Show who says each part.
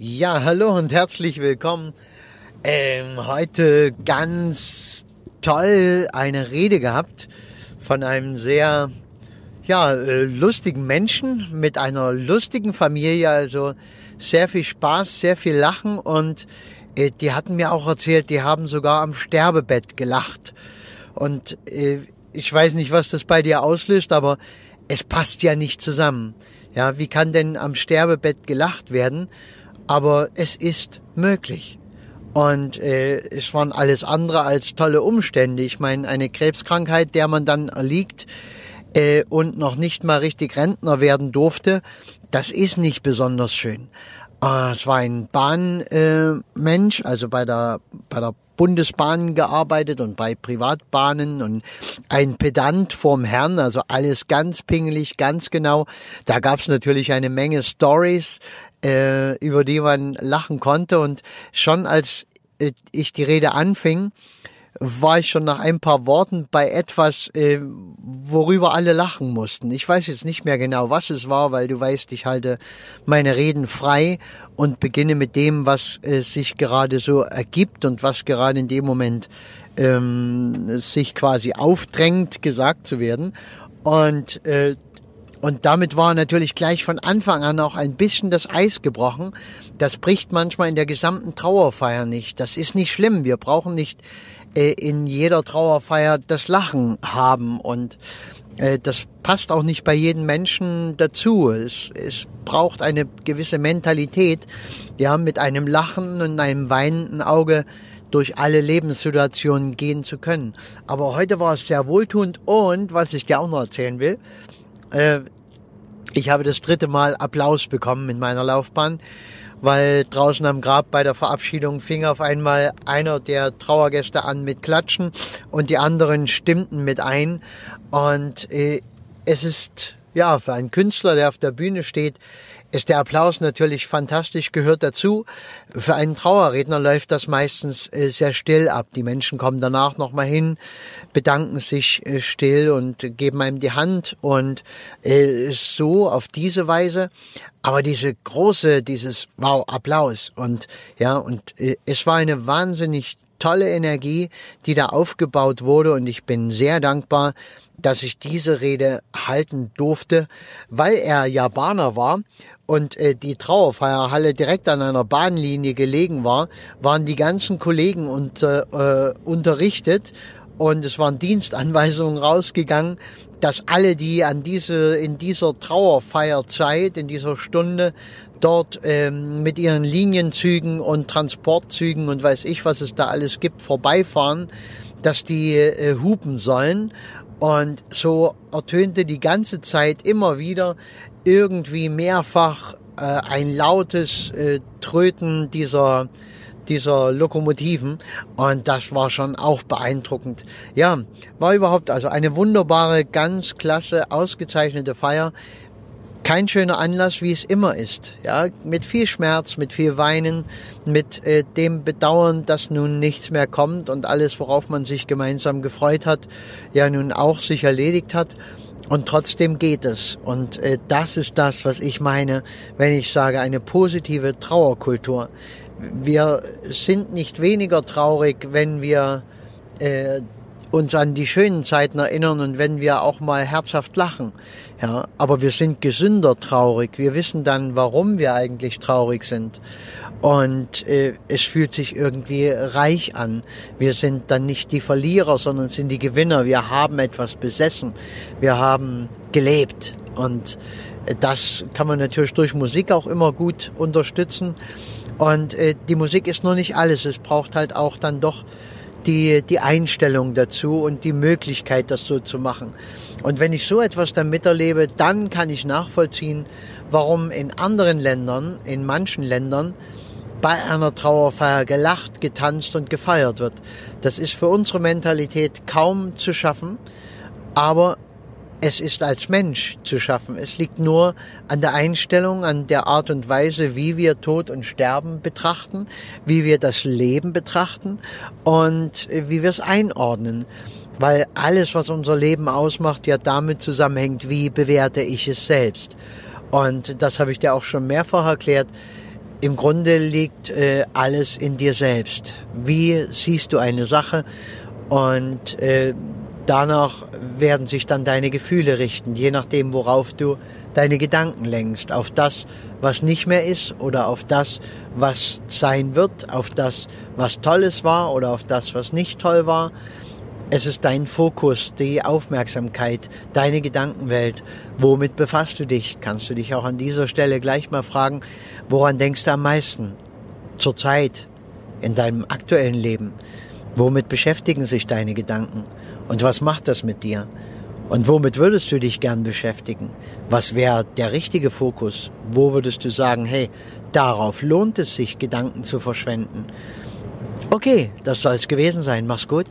Speaker 1: Ja, hallo und herzlich willkommen. Ähm, heute ganz toll eine Rede gehabt von einem sehr ja, äh, lustigen Menschen mit einer lustigen Familie, also sehr viel Spaß, sehr viel Lachen und äh, die hatten mir auch erzählt, die haben sogar am Sterbebett gelacht. Und äh, ich weiß nicht, was das bei dir auslöst, aber es passt ja nicht zusammen. Ja, wie kann denn am Sterbebett gelacht werden? Aber es ist möglich. Und äh, es waren alles andere als tolle Umstände. Ich meine, eine Krebskrankheit, der man dann erliegt äh, und noch nicht mal richtig Rentner werden durfte, das ist nicht besonders schön. Äh, es war ein Bahnmensch, äh, also bei der, bei der Bundesbahn gearbeitet und bei Privatbahnen und ein Pedant vorm Herrn, also alles ganz pingelig, ganz genau. Da gab es natürlich eine Menge Stories, äh, über die man lachen konnte und schon als äh, ich die Rede anfing, war ich schon nach ein paar Worten bei etwas, äh, worüber alle lachen mussten. Ich weiß jetzt nicht mehr genau, was es war, weil du weißt, ich halte meine Reden frei und beginne mit dem, was äh, sich gerade so ergibt und was gerade in dem Moment ähm, sich quasi aufdrängt, gesagt zu werden. Und äh, und damit war natürlich gleich von Anfang an auch ein bisschen das Eis gebrochen. Das bricht manchmal in der gesamten Trauerfeier nicht. Das ist nicht schlimm. Wir brauchen nicht äh, in jeder Trauerfeier das Lachen haben und äh, das passt auch nicht bei jedem Menschen dazu. Es, es braucht eine gewisse Mentalität, ja, mit einem Lachen und einem weinenden Auge durch alle Lebenssituationen gehen zu können. Aber heute war es sehr wohltuend und, was ich dir auch noch erzählen will, äh, ich habe das dritte Mal Applaus bekommen in meiner Laufbahn weil draußen am Grab bei der Verabschiedung fing auf einmal einer der Trauergäste an mit Klatschen und die anderen stimmten mit ein. Und äh, es ist ja für einen Künstler, der auf der Bühne steht, ist der Applaus natürlich fantastisch, gehört dazu. Für einen Trauerredner läuft das meistens äh, sehr still ab. Die Menschen kommen danach nochmal hin, bedanken sich äh, still und geben einem die Hand und äh, so auf diese Weise. Aber diese große, dieses Wow, Applaus und ja, und es war eine wahnsinnig tolle Energie, die da aufgebaut wurde. Und ich bin sehr dankbar, dass ich diese Rede halten durfte, weil er Japaner war. Und äh, die Trauerfeierhalle direkt an einer Bahnlinie gelegen war, waren die ganzen Kollegen unter, äh, unterrichtet und es waren Dienstanweisungen rausgegangen, dass alle, die an diese in dieser Trauerfeierzeit, in dieser Stunde dort ähm, mit ihren Linienzügen und Transportzügen und weiß ich, was es da alles gibt, vorbeifahren, dass die äh, hupen sollen. Und so ertönte die ganze Zeit immer wieder irgendwie mehrfach äh, ein lautes äh, Tröten dieser dieser Lokomotiven und das war schon auch beeindruckend. Ja, war überhaupt also eine wunderbare, ganz klasse, ausgezeichnete Feier kein schöner Anlass, wie es immer ist. Ja, mit viel Schmerz, mit viel Weinen, mit äh, dem Bedauern, dass nun nichts mehr kommt und alles, worauf man sich gemeinsam gefreut hat, ja nun auch sich erledigt hat. Und trotzdem geht es. Und äh, das ist das, was ich meine, wenn ich sage, eine positive Trauerkultur. Wir sind nicht weniger traurig, wenn wir äh, uns an die schönen Zeiten erinnern und wenn wir auch mal herzhaft lachen. Ja, aber wir sind gesünder traurig. Wir wissen dann, warum wir eigentlich traurig sind. Und äh, es fühlt sich irgendwie reich an. Wir sind dann nicht die Verlierer, sondern sind die Gewinner. Wir haben etwas besessen. Wir haben gelebt. Und das kann man natürlich durch Musik auch immer gut unterstützen. Und äh, die Musik ist nur nicht alles. Es braucht halt auch dann doch die, die Einstellung dazu und die Möglichkeit, das so zu machen. Und wenn ich so etwas dann miterlebe, dann kann ich nachvollziehen, warum in anderen Ländern, in manchen Ländern, bei einer Trauerfeier gelacht, getanzt und gefeiert wird. Das ist für unsere Mentalität kaum zu schaffen, aber es ist als Mensch zu schaffen. Es liegt nur an der Einstellung, an der Art und Weise, wie wir Tod und Sterben betrachten, wie wir das Leben betrachten und wie wir es einordnen. Weil alles, was unser Leben ausmacht, ja damit zusammenhängt, wie bewerte ich es selbst. Und das habe ich dir auch schon mehrfach erklärt. im Grunde liegt äh, alles in dir selbst. Wie siehst du eine Sache und äh, danach werden sich dann deine Gefühle richten, je nachdem, worauf du deine Gedanken lenkst. Auf das, was nicht mehr ist oder auf das, was sein wird, auf das, was Tolles war oder auf das, was nicht toll war. Es ist dein Fokus, die Aufmerksamkeit, deine Gedankenwelt. Womit befasst du dich? Kannst du dich auch an dieser Stelle gleich mal fragen, woran denkst du am meisten? Zurzeit, in deinem aktuellen Leben. Womit beschäftigen sich deine Gedanken? Und was macht das mit dir? Und womit würdest du dich gern beschäftigen? Was wäre der richtige Fokus? Wo würdest du sagen, hey, darauf lohnt es sich, Gedanken zu verschwenden? Okay, das soll es gewesen sein. Mach's gut.